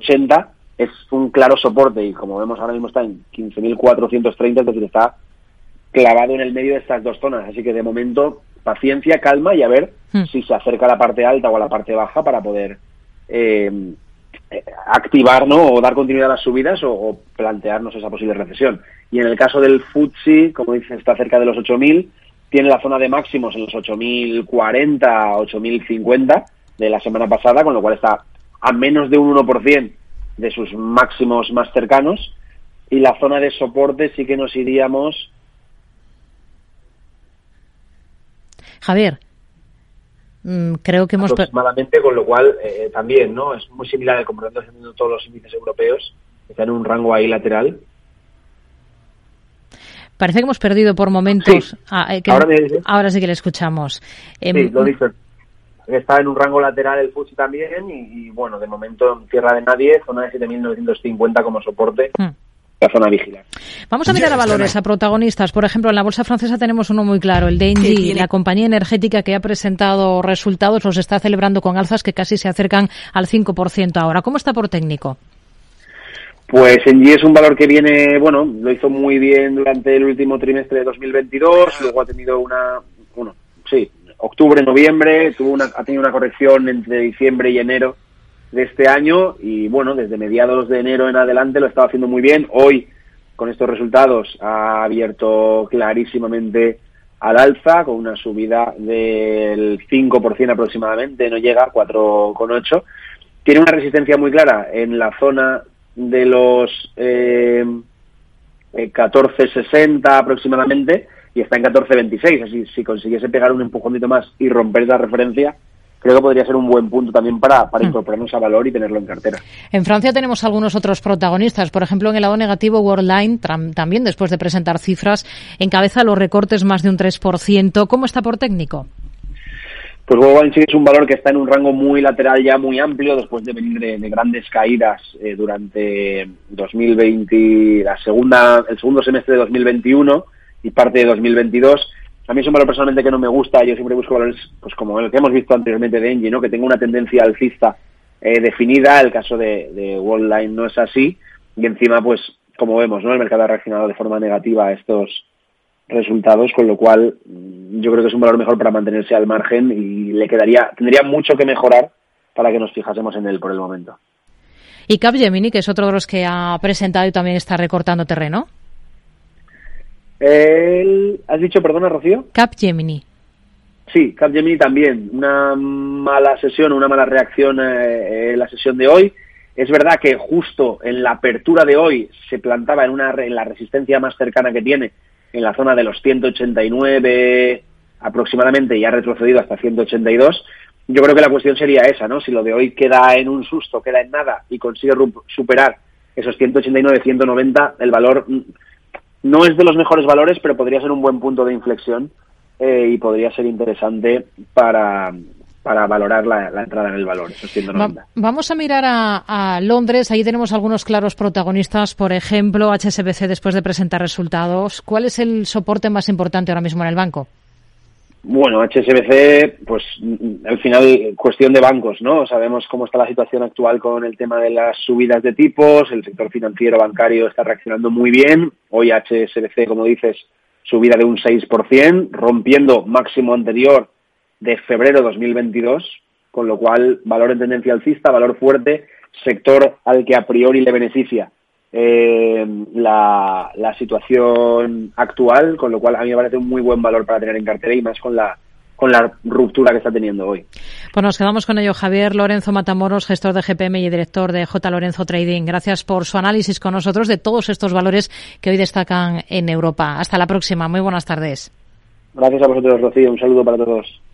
15.080 es un claro soporte y como vemos ahora mismo está en 15.430, es decir, está clavado en el medio de estas dos zonas. Así que de momento, paciencia, calma y a ver Hmm. si se acerca a la parte alta o a la parte baja para poder eh, eh, activar ¿no? o dar continuidad a las subidas o, o plantearnos esa posible recesión. Y en el caso del FTSE, como dices, está cerca de los 8.000, tiene la zona de máximos en los 8.040, 8.050 de la semana pasada, con lo cual está a menos de un 1% de sus máximos más cercanos. Y la zona de soporte sí que nos iríamos Javier, mm, creo que hemos... aproximadamente, con lo cual eh, también, ¿no? Es muy similar al comportamiento que están teniendo todos los índices europeos, están en un rango ahí lateral. Parece que hemos perdido por momentos... Sí. Ah, eh, que- ¿Ahora me ahora sí que le escuchamos. Em, Sí, lo dice. Está en un rango lateral el FTSE también y, y, bueno, de momento en tierra de nadie, zona de 7.950 como soporte, mm. la zona vigilar. Vamos a mirar a valores, a protagonistas. Por ejemplo, en la bolsa francesa tenemos uno muy claro, el de Engie, la compañía energética que ha presentado resultados, los está celebrando con alzas que casi se acercan al 5% ahora. ¿Cómo está por técnico? Pues Engie es un valor que viene, bueno, lo hizo muy bien durante el último trimestre de 2022, luego ha tenido una, bueno, sí, octubre, noviembre, tuvo una, ha tenido una corrección entre diciembre y enero de este año y bueno, desde mediados de enero en adelante lo estaba haciendo muy bien. Hoy, con estos resultados, ha abierto clarísimamente al alza con una subida del 5% aproximadamente, no llega a 4,8. Tiene una resistencia muy clara en la zona de los eh, eh, 14,60 aproximadamente y está en 14,26. Así, si consiguiese pegar un empujoncito más y romper esa referencia, creo que podría ser un buen punto también para, para incorporarnos a valor y tenerlo en cartera. En Francia tenemos algunos otros protagonistas. Por ejemplo, en el lado negativo, Worldline, también después de presentar cifras, encabeza los recortes más de un 3%. ¿Cómo está por técnico? Pues Worldline sí es un valor que está en un rango muy lateral ya muy amplio después de venir de, de grandes caídas eh, durante 2020, la segunda, el segundo semestre de 2021 y parte de 2022. A mí es un valor personalmente que no me gusta. Yo siempre busco valores, pues como el que hemos visto anteriormente de Engie, ¿no? Que tenga una tendencia alcista eh, definida. El caso de, de Worldline no es así. Y encima, pues, como vemos, ¿no? El mercado ha reaccionado de forma negativa a estos resultados, con lo cual mm, yo creo que es un valor mejor para mantenerse al margen y le quedaría, tendría mucho que mejorar para que nos fijásemos en él por el momento. Y Capgemini, que es otro de los que ha presentado y también está recortando terreno. El- ¿Has dicho, perdona, Rocío? Capgemini. Sí, Capgemini también. Una mala sesión, una mala reacción eh, en la sesión de hoy. Es verdad que justo en la apertura de hoy se plantaba en, una, en la resistencia más cercana que tiene, en la zona de los 189 aproximadamente, y ha retrocedido hasta 182. Yo creo que la cuestión sería esa, ¿no? Si lo de hoy queda en un susto, queda en nada y consigue superar esos 189, 190, el valor mm, no es de los mejores valores, pero podría ser un buen punto de inflexión eh, y podría ser interesante para, para valorar la, la entrada en el valor, esos 190. Va- vamos a mirar a, a Londres. Ahí tenemos algunos claros protagonistas. Por ejemplo, HSBC después de presentar resultados. ¿Cuál es el soporte más importante ahora mismo en el banco? Bueno, HSBC, pues mm, al final cuestión de bancos, ¿no? Sabemos cómo está la situación actual con el tema de las subidas de tipos, el sector financiero bancario está reaccionando muy bien. Hoy HSBC, como dices, subida de un 6%, rompiendo máximo anterior de febrero de 2022, con lo cual valor en tendencia alcista, valor fuerte, sector al que a priori le beneficia eh, la, la situación actual, con lo cual a mí me parece un muy buen valor para tener en cartera y más con la con la ruptura que está teniendo hoy. Pues nos quedamos con ello. Javier Lorenzo Matamoros, gestor de GPM y director de J. Lorenzo Trading. Gracias por su análisis con nosotros de todos estos valores que hoy destacan en Europa. Hasta la próxima. Muy buenas tardes. Gracias a vosotros, Rocío. Un saludo para todos.